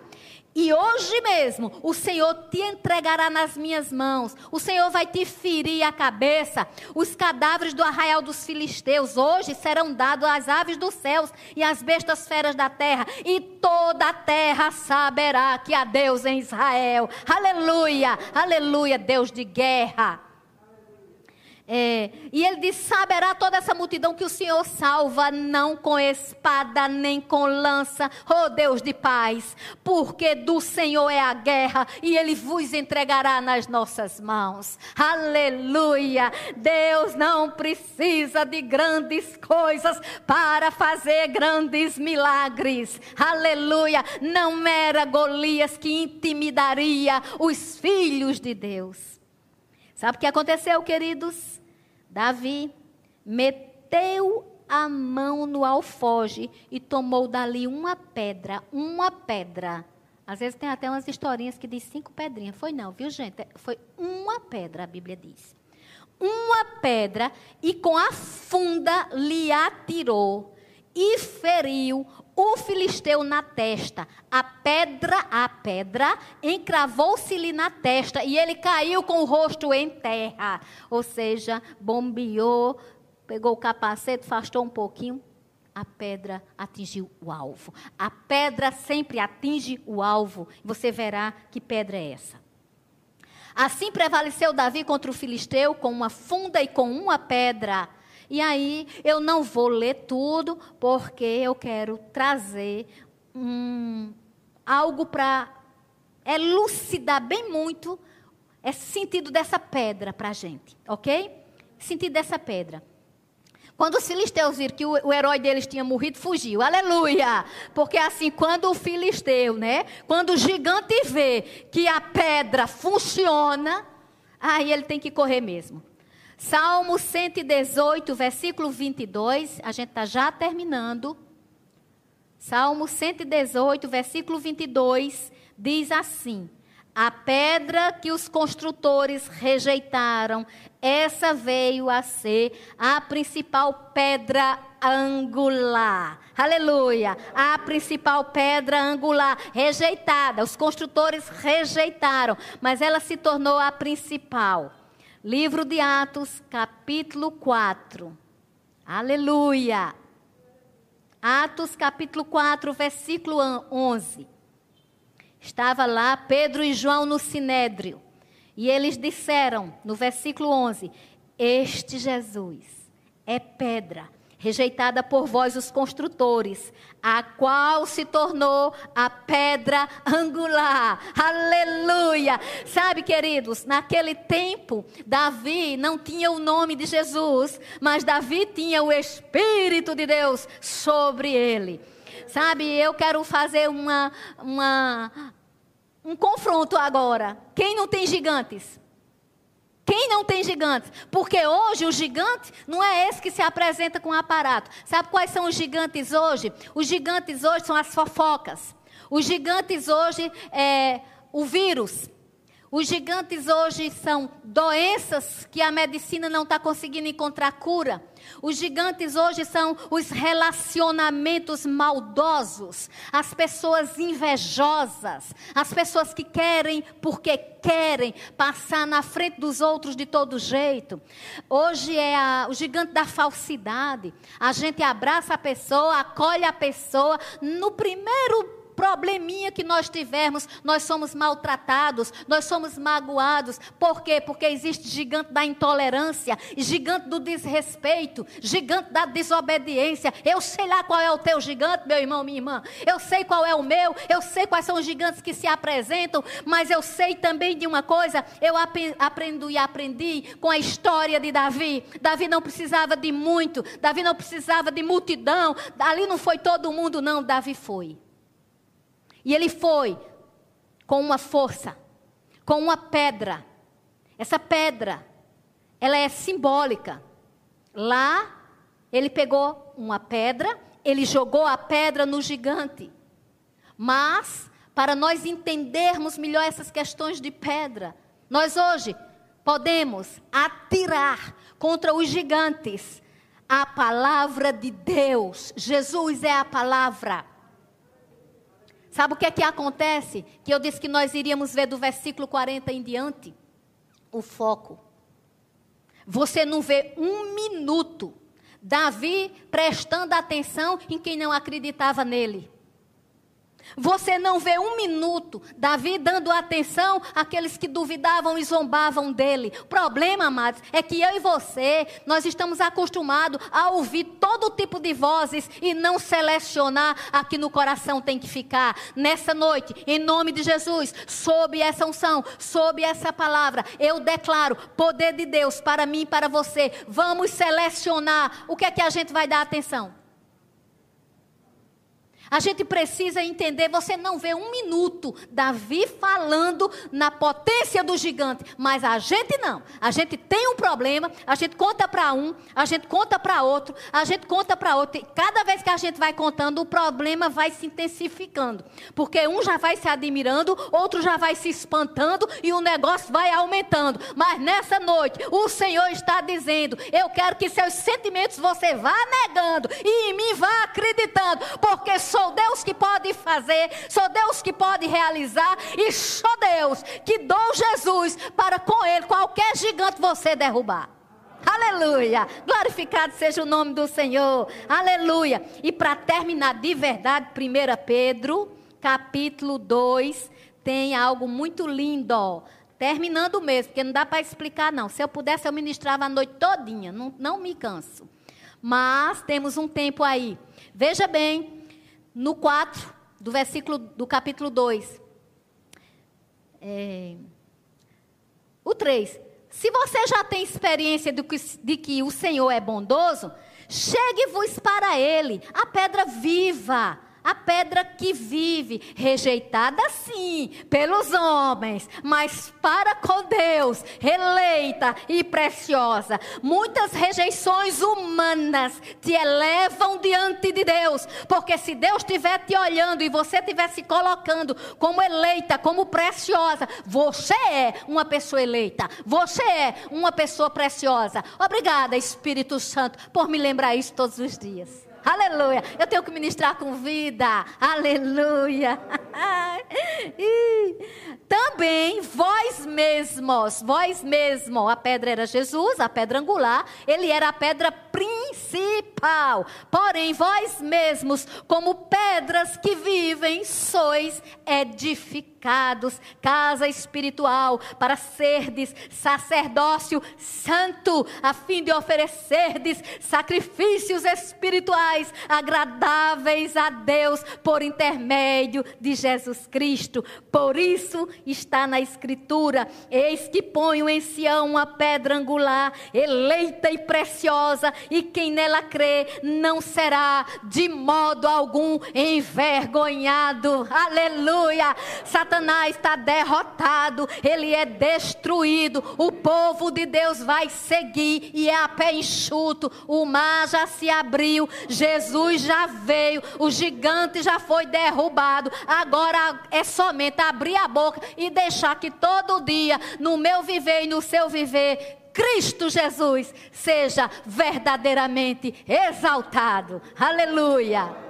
Speaker 1: E hoje mesmo o Senhor te entregará nas minhas mãos. O Senhor vai te ferir a cabeça. Os cadáveres do arraial dos filisteus hoje serão dados às aves dos céus e às bestas feras da terra. E toda a terra saberá que há Deus em Israel. Aleluia, aleluia, Deus de guerra. É, e ele diz: Saberá toda essa multidão que o Senhor salva, não com espada nem com lança, oh Deus de paz, porque do Senhor é a guerra e ele vos entregará nas nossas mãos. Aleluia! Deus não precisa de grandes coisas para fazer grandes milagres. Aleluia! Não era Golias que intimidaria os filhos de Deus. Sabe o que aconteceu, queridos? Davi meteu a mão no alfoge e tomou dali uma pedra, uma pedra. Às vezes tem até umas historinhas que diz cinco pedrinhas. Foi não, viu gente? Foi uma pedra, a Bíblia diz. Uma pedra e com a funda lhe atirou e feriu o filisteu na testa. A pedra, a pedra, encravou-se-lhe na testa e ele caiu com o rosto em terra. Ou seja, bombeou, pegou o capacete, afastou um pouquinho, a pedra atingiu o alvo. A pedra sempre atinge o alvo. Você verá que pedra é essa. Assim prevaleceu Davi contra o filisteu com uma funda e com uma pedra. E aí eu não vou ler tudo, porque eu quero trazer um, algo para elucidar bem muito esse sentido dessa pedra para a gente, ok? Sentido dessa pedra. Quando os filisteus viram que o, herói deles tinha morrido, fugiu. Aleluia! Porque assim, quando o filisteu, né? Quando o gigante vê que a pedra funciona, aí ele tem que correr mesmo. Salmo 118, versículo 22, a gente está já terminando. Salmo 118, versículo 22, diz assim: A pedra que os construtores rejeitaram, essa veio a ser a principal pedra angular. Aleluia! A principal pedra angular rejeitada. Os construtores rejeitaram, mas ela se tornou a principal. Livro de Atos, capítulo 4. Aleluia. Atos, capítulo 4, versículo 11. Estava lá Pedro e João no sinédrio. E eles disseram, no versículo 11: Este Jesus é pedra rejeitada por vós, os construtores, a qual se tornou a pedra angular. Aleluia! Sabe, queridos, naquele tempo, Davi não tinha o nome de Jesus, mas Davi tinha o Espírito de Deus sobre ele. Sabe, eu quero fazer uma, uma, um confronto agora. Quem não tem gigantes? Quem não tem gigantes? Porque hoje o gigante não é esse que se apresenta com aparato. Sabe quais são os gigantes hoje? Os gigantes hoje são as fofocas. Os gigantes hoje é o vírus. Os gigantes hoje são doenças que a medicina não está conseguindo encontrar cura. Os gigantes hoje são os relacionamentos maldosos, as pessoas invejosas, as pessoas que querem porque querem passar na frente dos outros de todo jeito. Hoje é a, o gigante da falsidade. A gente abraça a pessoa, acolhe a pessoa no primeiro probleminha que nós tivermos, nós somos maltratados, nós somos magoados. Por quê? Porque existe gigante da intolerância, gigante do desrespeito, gigante da desobediência. Eu sei lá qual é o teu gigante, meu irmão, minha irmã. Eu sei qual é o meu, eu sei quais são os gigantes que se apresentam, mas eu sei também de uma coisa, eu aprendo e aprendi com a história de Davi. Davi não precisava de muito, Davi não precisava de multidão, ali não foi todo mundo, não, Davi foi. E ele foi com uma força, com uma pedra. Essa pedra, ela é simbólica. Lá, ele pegou uma pedra, ele jogou a pedra no gigante. Mas, para nós entendermos melhor essas questões de pedra, nós hoje podemos atirar contra os gigantes a palavra de Deus. Jesus é a palavra. Sabe o que é que acontece? Que eu disse que nós iríamos ver do versículo 40 em diante o foco. Você não vê um minuto Davi prestando atenção em quem não acreditava nele. Você não vê um minuto Davi dando atenção àqueles que duvidavam e zombavam dele. O problema, amados, é que eu e você, nós estamos acostumados a ouvir todo tipo de vozes e não selecionar a que no coração tem que ficar. Nessa noite, em nome de Jesus, sob essa unção, sob essa palavra, eu declaro poder de Deus para mim e para você. Vamos selecionar o que é que a gente vai dar atenção. A gente precisa entender, você não vê um minuto Davi falando na potência do gigante, mas a gente não. A gente tem um problema, a gente conta para um, a gente conta para outro, a gente conta para outro. E cada vez que a gente vai contando, o problema vai se intensificando. Porque um já vai se admirando, outro já vai se espantando e o negócio vai aumentando. Mas nessa noite, o Senhor está dizendo: Eu quero que seus sentimentos você vá negando e em mim vá acreditando, porque sou sou Deus que pode fazer, sou Deus que pode realizar e sou Deus que dou Jesus para com ele qualquer gigante você derrubar. Aleluia! Glorificado seja o nome do Senhor. Aleluia! E para terminar de verdade, 1 Pedro, capítulo 2, tem algo muito lindo. Terminando mesmo, porque não dá para explicar, não. Se eu pudesse, eu ministrava a noite todinha. Não, não me canso. Mas temos um tempo aí. Veja bem, no 4 do versículo do capítulo 2. É, o 3. Se você já tem experiência de que, de que o Senhor é bondoso, chegue-vos para Ele, a pedra viva a pedra que vive, rejeitada sim pelos homens, mas para com Deus, eleita e preciosa. Muitas rejeições humanas te elevam diante de Deus, porque se Deus estiver te olhando e você estiver se colocando como eleita, como preciosa, você é uma pessoa eleita, você é uma pessoa preciosa. Obrigada, Espírito Santo, por me lembrar isso todos os dias. Aleluia. Eu tenho que ministrar com vida. Aleluia. Também vós mesmos, vós mesmo, a pedra era Jesus, a pedra angular, ele era a pedra principal. Porém, vós mesmos, como pedras que vivem, sois edificados santificados, casa espiritual, para serdes sacerdócio santo, a fim de oferecerdes sacrifícios espirituais agradáveis a Deus por intermédio de Jesus Cristo. Por isso está na Escritura: Eis que ponho em Sião uma pedra angular, eleita e preciosa, e quem nela crê não será de modo algum envergonhado. Aleluia! Satanás está derrotado, ele é destruído. O povo de Deus vai seguir e é a pé enxuto. O mar já se abriu, Jesus já veio, o gigante já foi derrubado. Agora é somente abrir a boca e deixar que todo dia, no meu viver e no seu viver, Cristo Jesus seja verdadeiramente exaltado. Aleluia.